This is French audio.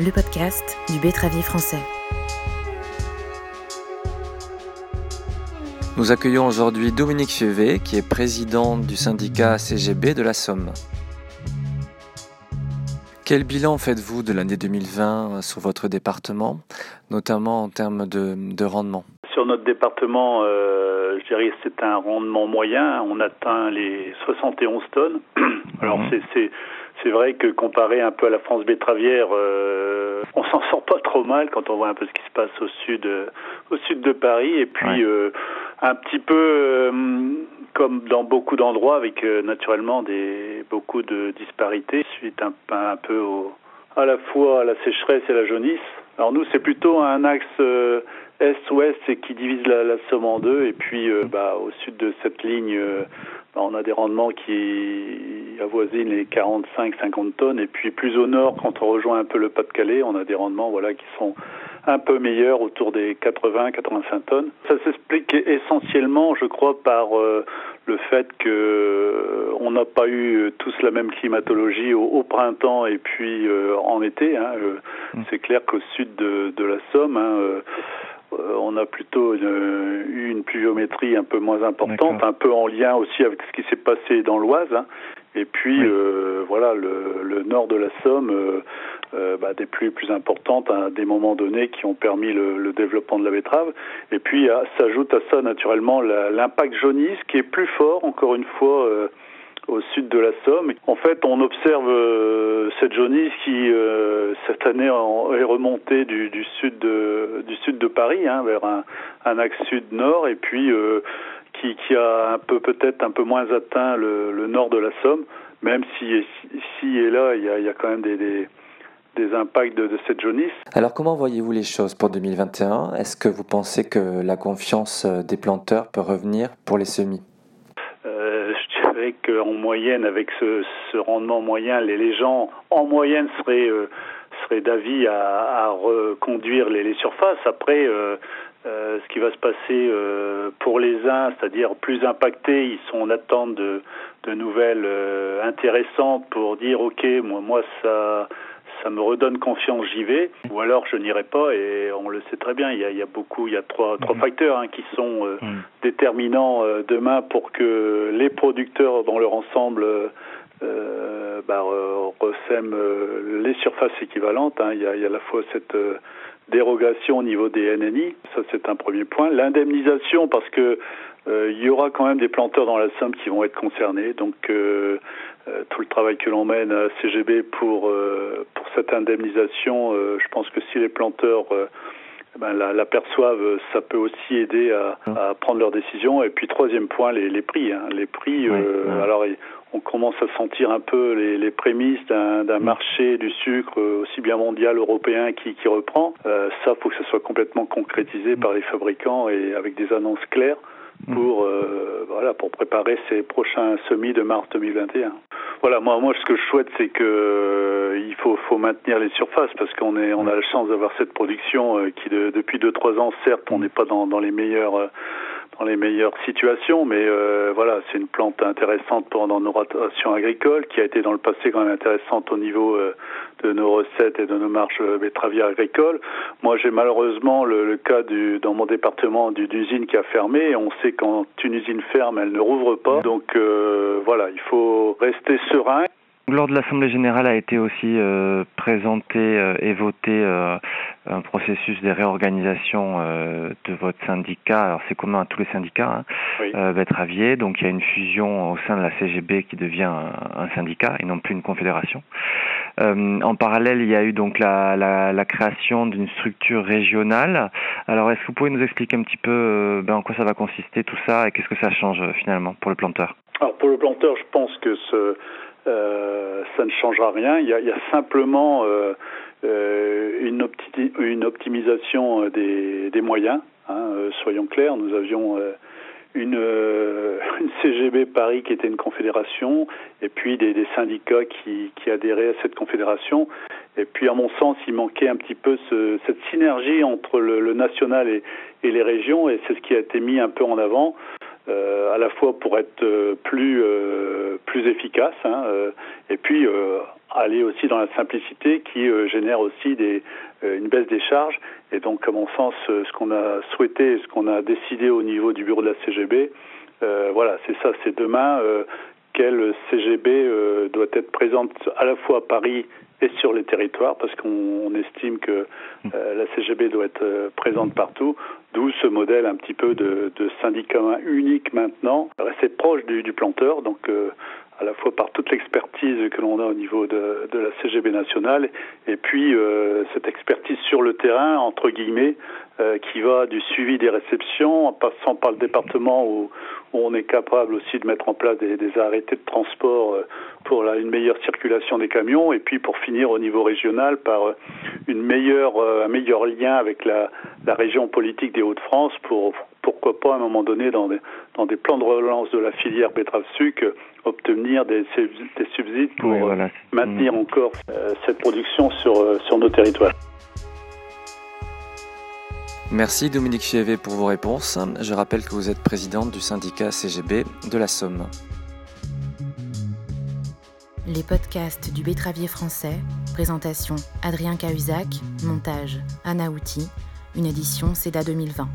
le podcast du Bétravier français. Nous accueillons aujourd'hui Dominique Fievé, qui est président du syndicat CGB de la Somme. Quel bilan faites-vous de l'année 2020 sur votre département, notamment en termes de, rendement? Sur notre département, euh, je dirais que c'est un rendement moyen. On atteint les 71 tonnes. Alors mhm. c'est c'est vrai que comparé un peu à la France betteravière, euh, on s'en sort pas trop mal quand on voit un peu ce qui se passe au sud, euh, au sud de Paris, et puis euh, un petit peu euh, comme dans beaucoup d'endroits, avec naturellement des beaucoup de disparités suite un, un peu au, à la fois à la sécheresse et à la jaunisse. Alors nous, c'est plutôt un axe est-ouest qui divise la, la, Somme en deux, et puis bah, au sud de cette ligne on a des rendements qui avoisinent les 45-50 tonnes. Et puis plus au nord, quand on rejoint un peu le Pas-de-Calais, on a des rendements voilà, qui sont un peu meilleurs, autour des 80-85 tonnes. Ça s'explique essentiellement, je crois, par euh, le fait que euh, on n'a pas eu tous la même climatologie au, printemps et puis euh, en été. Hein. Mmh. C'est clair qu'au sud de, de, la Somme, hein, on a plutôt eu une pluviométrie un peu moins importante, un peu en lien aussi avec ce qui s'est passé dans l'Oise. Hein. Et puis euh, voilà, le, nord de la Somme, euh, bah, des pluies plus importantes à des moments donnés qui ont permis le, développement de la betterave. Et puis s'ajoute à ça naturellement l'impact jaunisse qui est plus fort, encore une fois au sud de la Somme. En fait, on observe euh, cette jaunisse qui euh, cette année est remontée du, sud de du sud de Paris hein, vers un, axe sud-nord et puis euh, qui, a un peu peut-être un peu moins atteint le, nord de la Somme, même si ici et là il y a, quand même des impacts de, de, cette jaunisse. Alors comment voyez-vous les choses pour 2021 Est-ce que vous pensez que la confiance des planteurs peut revenir pour les semis? Qu'en moyenne, avec ce, rendement moyen, les, gens en moyenne seraient, euh, seraient d'avis à, reconduire les, surfaces. Après, euh, euh, ce qui va se passer pour les uns, c'est-à-dire plus impactés, ils sont en attente de, de nouvelles intéressantes pour dire ok, moi, moi ça ça me redonne confiance, j'y vais, ou alors je n'irai pas, et on le sait très bien, il y a, il y a beaucoup, il y a trois, trois mhm. facteurs hein, qui sont euh, mhm. déterminants euh, demain pour que les producteurs dans leur ensemble euh, bah, ressèment les surfaces équivalentes. Hein. Il, y a, il y a à la fois cette dérogation au niveau des NNI, ça c'est un premier point. L'indemnisation, parce que il y aura quand même des planteurs dans la Somme qui vont être concernés, donc euh, tout le travail que l'on mène à CGB pour, euh, pour cette indemnisation, euh, je pense que si les planteurs ben, l'aperçoivent, ça peut aussi aider à, à, prendre leurs décisions. Et puis troisième point, les, les prix. Hein. Les prix, alors on commence à sentir un peu les, les prémices d'un marché du sucre aussi bien mondial, européen qui, qui reprend. Euh, ça, faut que ça soit complètement concrétisé par les fabricants et avec des annonces claires pour euh, voilà pour préparer ces prochains semis de mars 2021. Voilà, moi, moi, ce que je souhaite, c'est que euh, il faut, faut maintenir les surfaces parce qu'on est, on a la chance d'avoir cette production euh, qui, de, depuis deux trois ans, certes, on n'est pas dans, dans les meilleurs euh, les meilleures situations, mais voilà, c'est une plante intéressante pour dans nos rotations agricoles, qui a été dans le passé quand même intéressante au niveau de nos recettes et de nos marges betteravières agricoles. Moi, j'ai malheureusement le, cas dans mon département d'une usine qui a fermé. On sait quand une usine ferme, elle ne rouvre pas. Donc voilà, il faut rester serein. Lors de l'Assemblée générale a été aussi euh, présenté euh, et voté euh, un processus de réorganisation de votre syndicat. Alors c'est commun à tous les syndicats, hein, Betravier. Donc il y a une fusion au sein de la CGB qui devient un, syndicat et non plus une confédération. en parallèle, il y a eu donc la, la, création d'une structure régionale. Alors est-ce que vous pouvez nous expliquer un petit peu ben, en quoi ça va consister tout ça et qu'est-ce que ça change finalement pour le planteur? Alors pour le planteur, je pense que ce euh, ça ne changera rien. Il y a, simplement euh, euh une, une, optimisation euh, des, moyens. Hein, soyons clairs, nous avions une, CGB Paris qui était une confédération, et puis des, syndicats qui, qui, adhéraient à cette confédération. Et puis, à mon sens, il manquait un petit peu ce, cette synergie entre le, national et, les régions, et c'est ce qui a été mis un peu en avant. Euh, à la fois pour être euh, plus euh, plus efficace, hein, et puis aller aussi dans la simplicité qui génère aussi des, une baisse des charges. Et donc, à mon sens, ce qu'on a souhaité, ce qu'on a décidé au niveau du bureau de la CGB, voilà, c'est ça, c'est demain quelle CGB doit être présente à la fois à Paris et sur les territoires, parce qu'on estime que euh, la CGB doit être euh, présente partout, d'où ce modèle un petit peu de, de syndicat unique maintenant, rester proche du, du planteur, donc euh, à la fois par toute l'expertise que l'on a au niveau de, de, la CGB nationale, et puis cette expertise sur le terrain, entre guillemets, qui va du suivi des réceptions, en passant par le département où, où on est capable aussi de mettre en place des, des arrêtés de transport pour la, une meilleure circulation des camions et puis pour finir au niveau régional par euh, une meilleure, euh, un meilleur lien avec la, la région politique des Hauts-de-France pour pourquoi pas à un moment donné dans des, dans des plans de relance de la filière betterave-sucre obtenir des, des subsides pour euh, maintenir encore cette production sur, sur nos territoires. Merci Dominique Chievé pour vos réponses. Je rappelle que vous êtes présidente du syndicat CGB de la Somme les podcasts du Bétravier français, présentation Adrien Cahuzac, montage Anna Outi, une édition CEDA 2020.